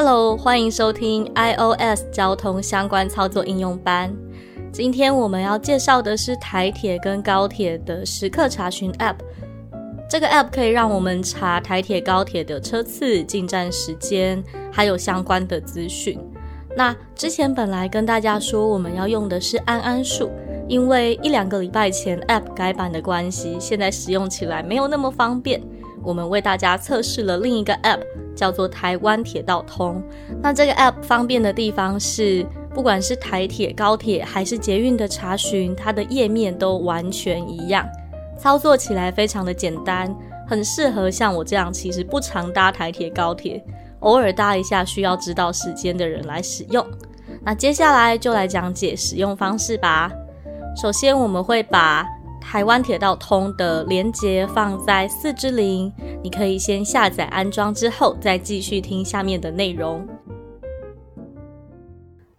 Hello，欢迎收听 iOS 交通相关操作应用班。今天我们要介绍的是台铁跟高铁的时刻查询 App。这个 App 可以让我们查台铁、高铁的车次、进站时间，还有相关的资讯。那之前本来跟大家说我们要用的是安安数，因为一两个礼拜前 App 改版的关系，现在使用起来没有那么方便。我们为大家测试了另一个 App。叫做台湾铁道通。那这个 App 方便的地方是，不管是台铁、高铁还是捷运的查询，它的页面都完全一样，操作起来非常的简单，很适合像我这样其实不常搭台铁、高铁，偶尔搭一下需要知道时间的人来使用。那接下来就来讲解使用方式吧。首先，我们会把台湾铁道通的连接放在四之零，你可以先下载安装之后，再继续听下面的内容。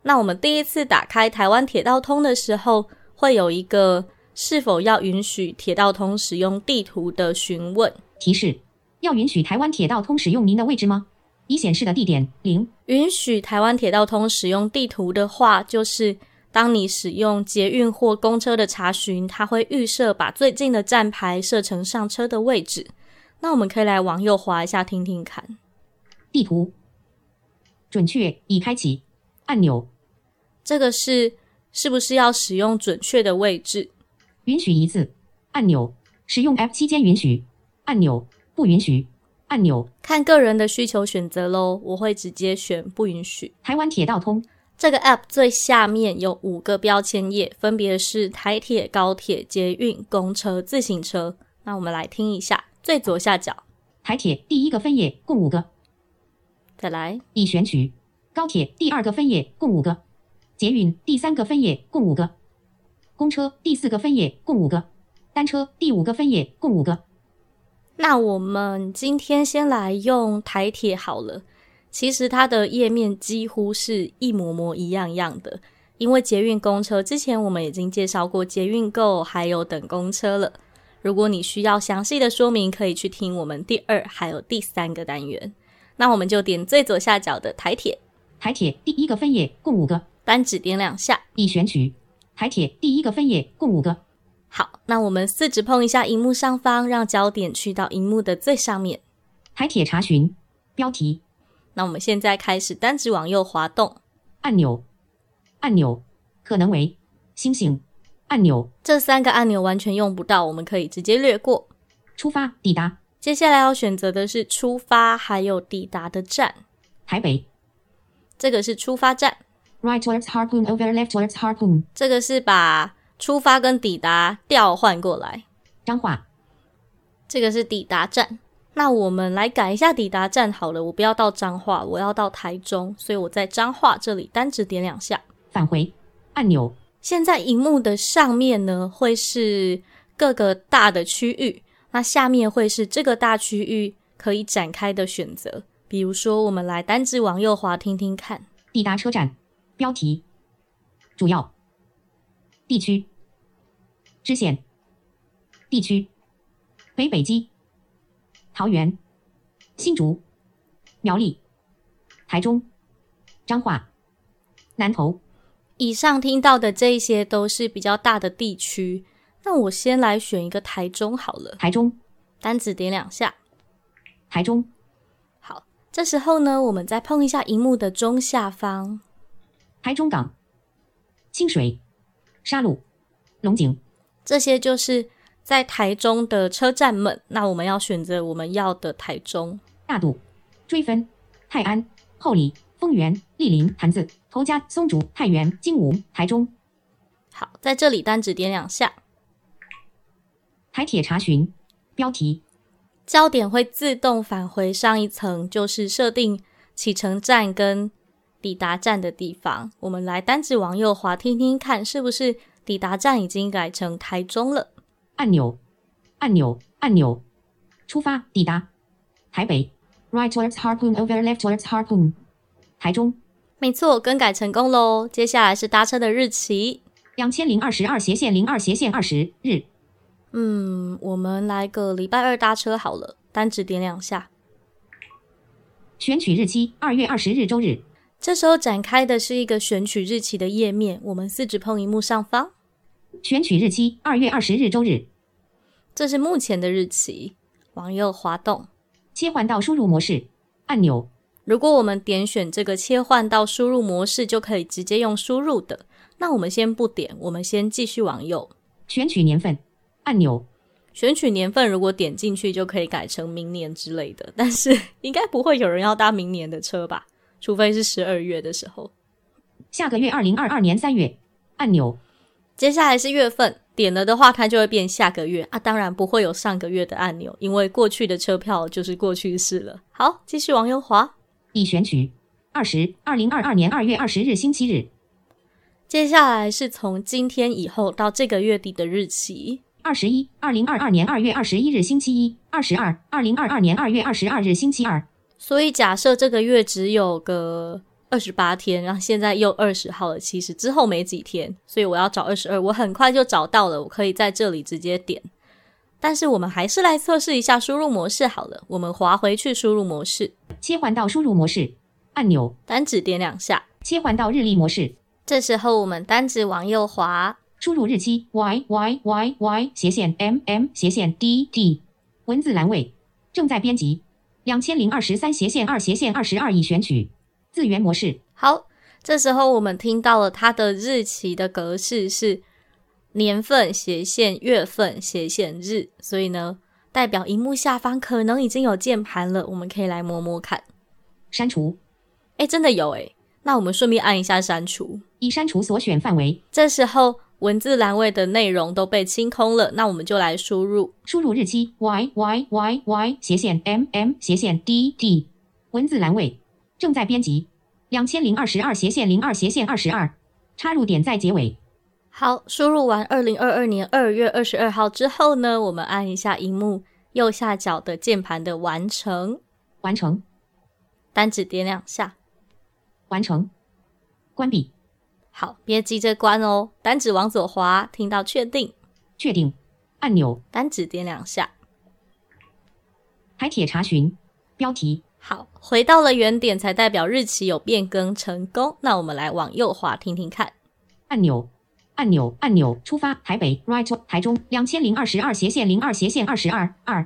那我们第一次打开台湾铁道通的时候，会有一个是否要允许铁道通使用地图的询问提示：要允许台湾铁道通使用您的位置吗？已显示的地点零。允许台湾铁道通使用地图的话，就是。当你使用捷运或公车的查询，它会预设把最近的站牌设成上车的位置。那我们可以来往右滑一下，听听看。地图准确已开启按钮。这个是是不是要使用准确的位置？允许一次按钮。使用 F 期间允许按钮。不允许按钮。看个人的需求选择喽。我会直接选不允许。台湾铁道通。这个 App 最下面有五个标签页，分别是台铁、高铁、捷运、公车、自行车。那我们来听一下，最左下角，台铁第一个分页共五个，再来已选取；高铁第二个分页共五个，捷运第三个分页共五个，公车第四个分页共五个，单车第五个分页共五个。那我们今天先来用台铁好了。其实它的页面几乎是一模模一样样的，因为捷运公车之前我们已经介绍过捷运购还有等公车了。如果你需要详细的说明，可以去听我们第二还有第三个单元。那我们就点最左下角的台铁，台铁第一个分页共五个，单指点两下已选取。台铁第一个分页共五个。好，那我们四指碰一下荧幕上方，让焦点去到荧幕的最上面。台铁查询标题。那我们现在开始单指往右滑动按钮，按钮可能为星星按钮，这三个按钮完全用不到，我们可以直接略过。出发抵达，接下来要选择的是出发还有抵达的站。台北，这个是出发站。Right towards Harpoon over left towards Harpoon，这个是把出发跟抵达调换过来。彰化，这个是抵达站。那我们来改一下抵达站好了，我不要到彰化，我要到台中，所以我在彰化这里单指点两下，返回按钮。现在荧幕的上面呢会是各个大的区域，那下面会是这个大区域可以展开的选择。比如说，我们来单指往右滑听听看，抵达车站标题，主要地区支线地区北北基。桃园、新竹、苗栗、台中、彰化、南投，以上听到的这些都是比较大的地区。那我先来选一个台中好了。台中，单子点两下。台中，好。这时候呢，我们再碰一下荧幕的中下方。台中港、清水、沙鹿、龙井，这些就是。在台中的车站们，那我们要选择我们要的台中。大渡、追分、泰安、后里、丰原、莅林、潭子、头家、松竹、太原、金武、台中。好，在这里单指点两下。台铁查询标题，焦点会自动返回上一层，就是设定启程站跟抵达站的地方。我们来单指往右滑，听听看是不是抵达站已经改成台中了。按钮，按钮，按钮，出发，抵达，台北，right towards Harpoon over left towards Harpoon，台中，没错，更改成功喽。接下来是搭车的日期，两千零二十二斜线零二斜线二十日。嗯，我们来个礼拜二搭车好了，单指点两下，选取日期二月二十日周日。这时候展开的是一个选取日期的页面，我们四指碰荧幕上方，选取日期二月二十日周日。这是目前的日期，往右滑动，切换到输入模式按钮。如果我们点选这个切换到输入模式，就可以直接用输入的。那我们先不点，我们先继续往右，选取年份。按钮，选取年份，如果点进去就可以改成明年之类的，但是应该不会有人要搭明年的车吧？除非是十二月的时候。下个月二零二二年三月，按钮。接下来是月份，点了的话它就会变下个月啊，当然不会有上个月的按钮，因为过去的车票就是过去式了。好，继续往右滑，已选取二十二零二二年二月二十日星期日。接下来是从今天以后到这个月底的日期。二十一，二零二二年二月二十一日星期一；二十二，二零二二年二月二十二日星期二。所以假设这个月只有个二十八天，然后现在又二十号了，其实之后没几天，所以我要找二十二，我很快就找到了，我可以在这里直接点。但是我们还是来测试一下输入模式好了，我们滑回去输入模式，切换到输入模式按钮，单指点两下，切换到日历模式。这时候我们单指往右滑。输入日期 y y y y 斜线 m m 斜线 d d 文字栏位正在编辑两千零二十三斜线二斜线二十二已选取字源模式。好，这时候我们听到了它的日期的格式是年份斜线月份斜线日，所以呢，代表荧幕下方可能已经有键盘了，我们可以来摸摸看。删除，哎，真的有哎，那我们顺便按一下删除，已删除所选范围。这时候。文字栏位的内容都被清空了，那我们就来输入输入日期 y y y y 斜线 m m 斜线 d d 文字栏位正在编辑两千零二十二斜线零二斜线二十二插入点在结尾。好，输入完二零二二年二月二十二号之后呢，我们按一下荧幕右下角的键盘的完成，完成，单指点两下，完成，关闭。好，别急着关哦，单指往左滑，听到确定，确定。按钮，单指点两下。台铁查询。标题，好，回到了原点才代表日期有变更成功。那我们来往右滑，听听看。按钮，按钮，按钮，出发，台北，right，台中，两千零二十二斜线零二斜线二十二二。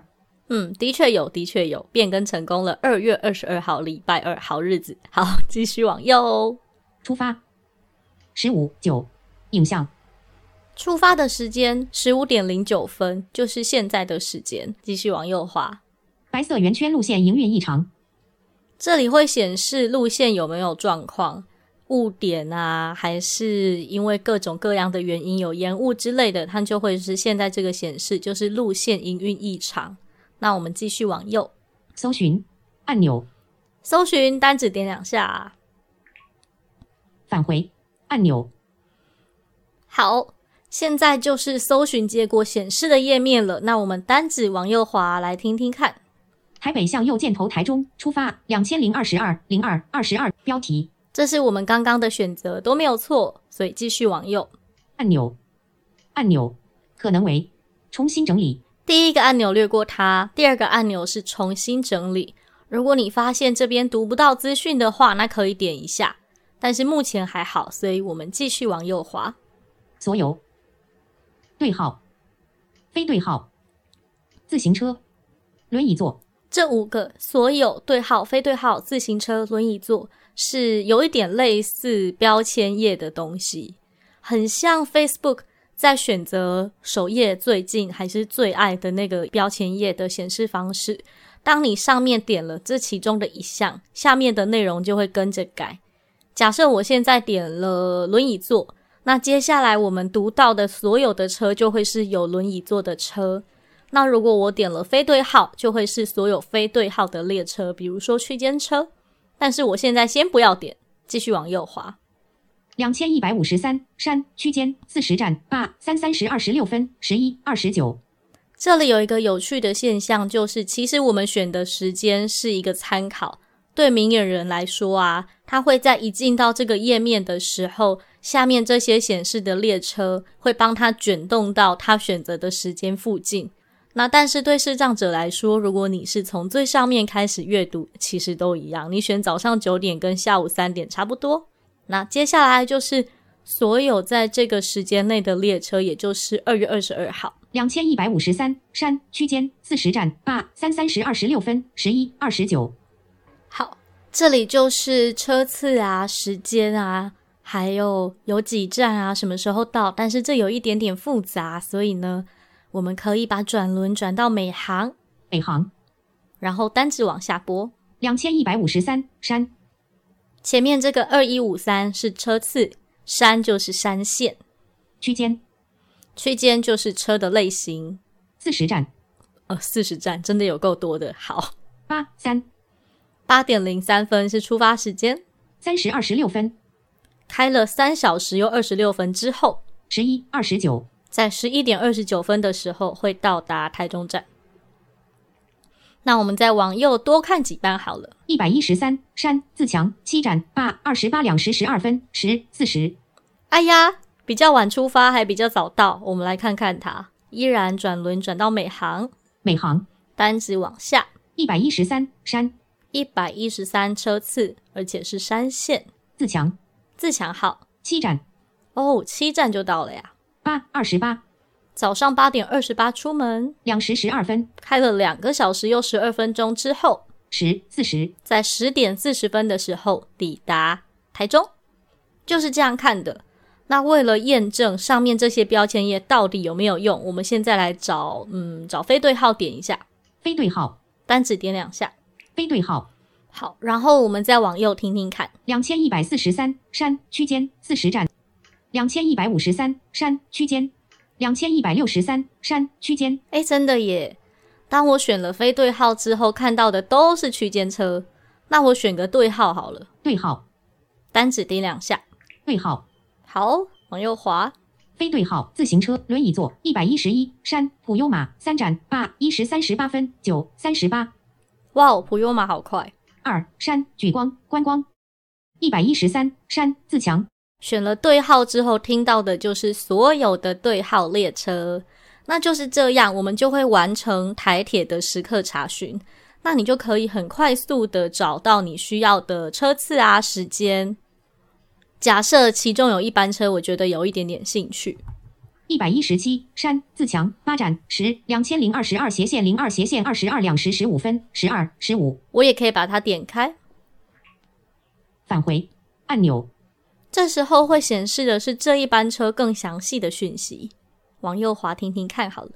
嗯，的确有，的确有变更成功了。二月二十二号，礼拜二，好日子。好，继续往右，出发。十五九，影像，出发的时间十五点零九分，就是现在的时间。继续往右滑，白色圆圈路线营运异常，这里会显示路线有没有状况，误点啊，还是因为各种各样的原因有延误之类的，它就会是现在这个显示就是路线营运异常。那我们继续往右，搜寻按钮，搜寻单指点两下，返回。按钮，好，现在就是搜寻结果显示的页面了。那我们单指往右滑，来听听看。台北向右箭头，台中出发，两千零二十二零二二十二。标题，这是我们刚刚的选择都没有错，所以继续往右。按钮，按钮，可能为重新整理。第一个按钮略过它，第二个按钮是重新整理。如果你发现这边读不到资讯的话，那可以点一下。但是目前还好，所以我们继续往右滑。所有对号、非对号、自行车、轮椅座这五个所有对号、非对号、自行车、轮椅座是有一点类似标签页的东西，很像 Facebook 在选择首页最近还是最爱的那个标签页的显示方式。当你上面点了这其中的一项，下面的内容就会跟着改。假设我现在点了轮椅座，那接下来我们读到的所有的车就会是有轮椅座的车。那如果我点了非对号，就会是所有非对号的列车，比如说区间车。但是我现在先不要点，继续往右滑。两千一百五十三山区间四十站八三三十二十六分十一二十九。这里有一个有趣的现象，就是其实我们选的时间是一个参考。对明眼人来说啊，他会在一进到这个页面的时候，下面这些显示的列车会帮他卷动到他选择的时间附近。那但是对视障者来说，如果你是从最上面开始阅读，其实都一样。你选早上九点跟下午三点差不多。那接下来就是所有在这个时间内的列车，也就是二月二十二号两千一百五十三山区间四十站八三三十二十六分十一二十九。好，这里就是车次啊、时间啊，还有有几站啊、什么时候到。但是这有一点点复杂，所以呢。我们可以把转轮转到每行，每行，然后单指往下拨。两千一百五十三山，前面这个二一五三是车次，山就是山线。区间，区间就是车的类型。四十站，呃，四十站真的有够多的。好，八三八点零三分是出发时间，三时二十六分，开了三小时又二十六分之后，十一二十九。在十一点二十九分的时候会到达台中站。那我们再往右多看几班好了。一百一十三山自强七站八二十八两时十二分十四十。哎呀，比较晚出发还比较早到。我们来看看它，依然转轮转到美航，美航单子往下。一百一十三山一百一十三车次，而且是山线。自强自强号七站哦，七站就到了呀。八二十八，早上八点二十八出门，两时十二分，开了两个小时又十二分钟之后，十四十，在十点四十分的时候抵达台中，就是这样看的。那为了验证上面这些标签页到底有没有用，我们现在来找，嗯，找非对号点一下，非对号，单指点两下，非对号，好，然后我们再往右听听看，两千一百四十三山区间四十站。两千一百五十三山区间，两千一百六十三山区间。哎，真的耶！当我选了非对号之后，看到的都是区间车。那我选个对号好了。对号，单指点两下。对号，好，往右滑。非对号，自行车，轮椅座，一百一十一山普悠玛三站八一时三十八分九三十八。哇哦，普悠玛好快。二山举光观光，一百一十三山自强。选了对号之后，听到的就是所有的对号列车，那就是这样，我们就会完成台铁的时刻查询。那你就可以很快速的找到你需要的车次啊，时间。假设其中有一班车，我觉得有一点点兴趣。一百一十七山自强发展十两千零二十二斜线零二斜线二十二两时十五分十二十五，我也可以把它点开，返回按钮。这时候会显示的是这一班车更详细的讯息，往右滑听听看好了。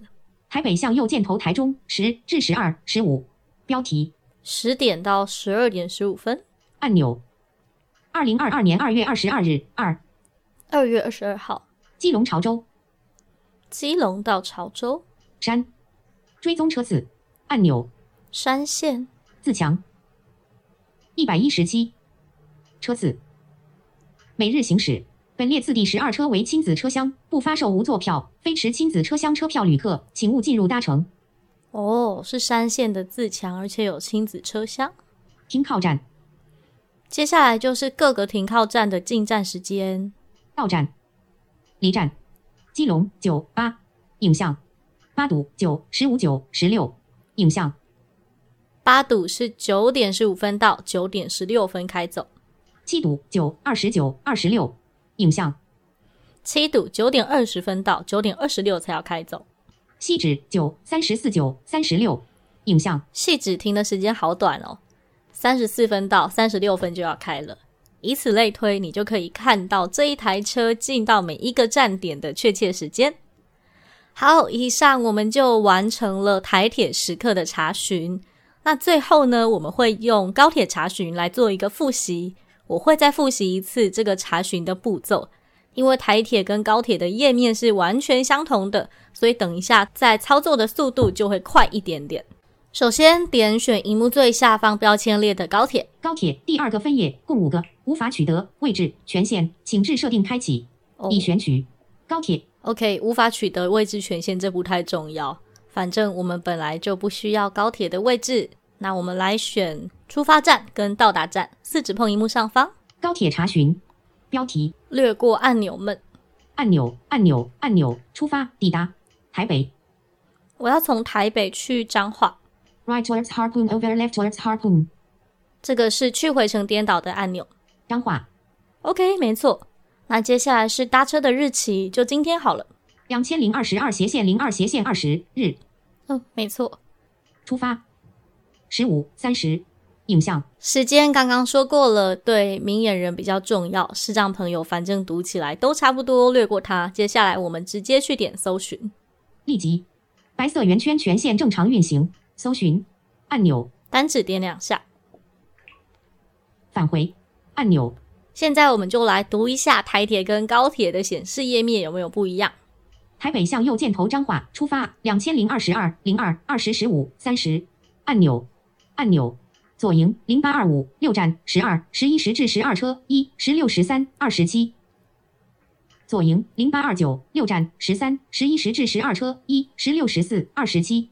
台北向右箭头台中十至十二十五，标题。十点到十二点十五分，按钮。二零二二年二月二十二日。二。二月二十二号，基隆潮州，基隆到潮州。山。追踪车次。按钮，山线。自强。一百一十七。车次。每日行驶，本列次第十二车为亲子车厢，不发售无座票。非持亲子车厢车票旅客，请勿进入搭乘。哦，是山线的自强，而且有亲子车厢。停靠站，接下来就是各个停靠站的进站时间。到站，离站，基隆九八，影像，八堵九十五九十六，影像，八堵是九点十五分到九点十六分开走。七堵九二十九二十六，影像。七堵九点二十分到九点二十六才要开走。西指九三十四九三十六，影像。细指停的时间好短哦，三十四分到三十六分就要开了。以此类推，你就可以看到这一台车进到每一个站点的确切时间。好，以上我们就完成了台铁时刻的查询。那最后呢，我们会用高铁查询来做一个复习。我会再复习一次这个查询的步骤，因为台铁跟高铁的页面是完全相同的，所以等一下在操作的速度就会快一点点。首先点选荧幕最下方标签列的高铁，高铁第二个分页共五个，无法取得位置权限，请至设定开启，已选取高铁。OK，无法取得位置权限，这不太重要，反正我们本来就不需要高铁的位置。那我们来选出发站跟到达站，四指碰荧幕上方，高铁查询，标题，略过按钮们，按钮，按钮，按钮，出发，抵达台北。我要从台北去彰化，Right towards Harpoon over left towards Harpoon。这个是去回程颠倒的按钮，彰化。OK，没错。那接下来是搭车的日期，就今天好了。两千零二十二斜线零二斜线二十日。嗯，没错。出发。十五三十。影像时间刚刚说过了，对明眼人比较重要。视障朋友反正读起来都差不多，略过它。接下来我们直接去点搜寻。立即，白色圆圈全线正常运行。搜寻按钮，单指点两下。返回按钮。现在我们就来读一下台铁跟高铁的显示页面有没有不一样。台北向右箭头彰化出发，两千零二十二零二二十十五三十按钮按钮左营零八二五六站十二十一时至十二车一十六十三二十七左营零八二九六站十三十一时至十二车一十六十四二十七。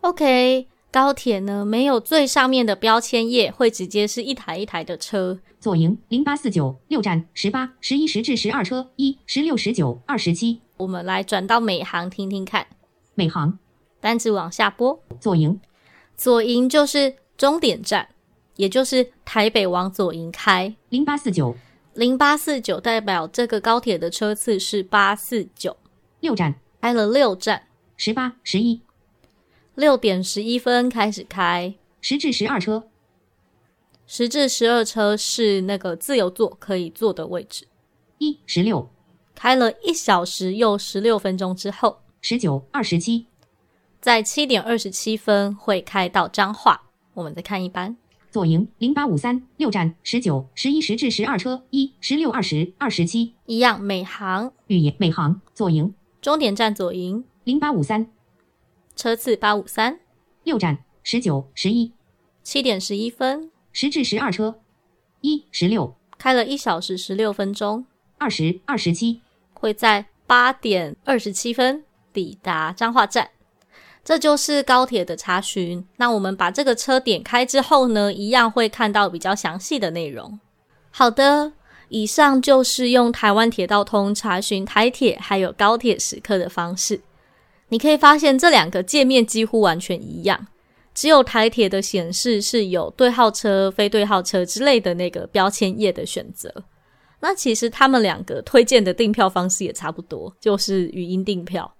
OK。高铁呢，没有最上面的标签页，会直接是一台一台的车。左营零八四九六站十八十一时至十二车一十六十九二十七。我们来转到美航听听看。美航单子往下拨。左营，左营就是终点站，也就是台北往左营开。零八四九零八四九代表这个高铁的车次是八四九。六站开了六站，十八十一。六点十一分开始开，十至十二车，十至十二车是那个自由座可以坐的位置。一十六开了一小时又十六分钟之后，十九二十七，在七点二十七分会开到彰化。我们再看一班左营零八五三六站十九十一时至十二车一十六二十二十七一样每行语言每行左营终点站左营零八五三。车次八五三六站十九十一七点十一分十至十二车一十六开了一小时十六分钟二十二十七会在八点二十七分抵达彰化站。这就是高铁的查询。那我们把这个车点开之后呢，一样会看到比较详细的内容。好的，以上就是用台湾铁道通查询台铁还有高铁时刻的方式。你可以发现这两个界面几乎完全一样，只有台铁的显示是有对号车、非对号车之类的那个标签页的选择。那其实他们两个推荐的订票方式也差不多，就是语音订票。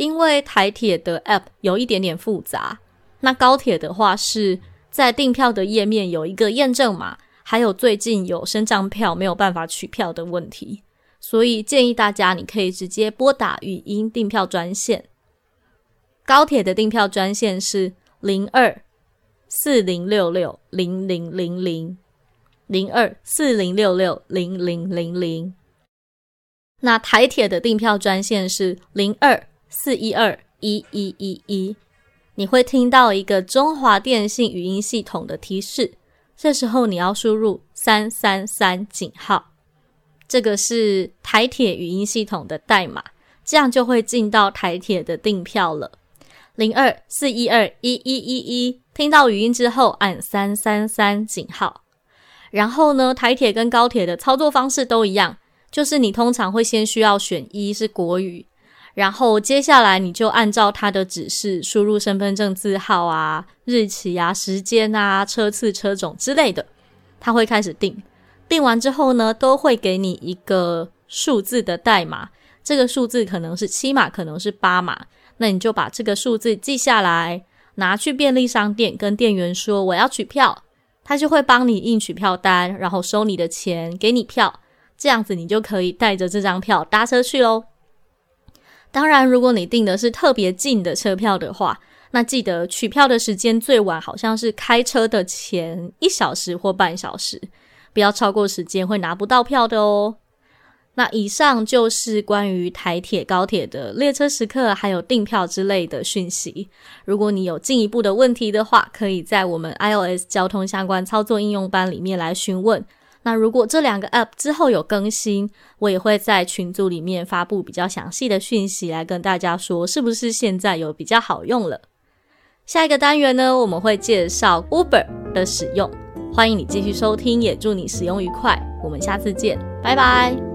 因为台铁的 App 有一点点复杂，那高铁的话是在订票的页面有一个验证码，还有最近有升降票没有办法取票的问题。所以建议大家，你可以直接拨打语音订票专线。高铁的订票专线是零二四零六六零零零零零二四零六六零零零零。那台铁的订票专线是零二四一二一一一一。你会听到一个中华电信语音系统的提示，这时候你要输入三三三井号。这个是台铁语音系统的代码，这样就会进到台铁的订票了。零二四一二一一一一，听到语音之后按三三三井号。然后呢，台铁跟高铁的操作方式都一样，就是你通常会先需要选一是国语，然后接下来你就按照它的指示输入身份证字号啊、日期啊、时间啊、车次、车种之类的，它会开始订。订完之后呢，都会给你一个数字的代码，这个数字可能是七码，可能是八码，那你就把这个数字记下来，拿去便利商店跟店员说我要取票，他就会帮你印取票单，然后收你的钱，给你票，这样子你就可以带着这张票搭车去喽。当然，如果你订的是特别近的车票的话，那记得取票的时间最晚好像是开车的前一小时或半小时。不要超过时间，会拿不到票的哦。那以上就是关于台铁、高铁的列车时刻还有订票之类的讯息。如果你有进一步的问题的话，可以在我们 iOS 交通相关操作应用班里面来询问。那如果这两个 App 之后有更新，我也会在群组里面发布比较详细的讯息来跟大家说，是不是现在有比较好用了。下一个单元呢，我们会介绍 Uber 的使用。欢迎你继续收听，也祝你使用愉快。我们下次见，拜拜。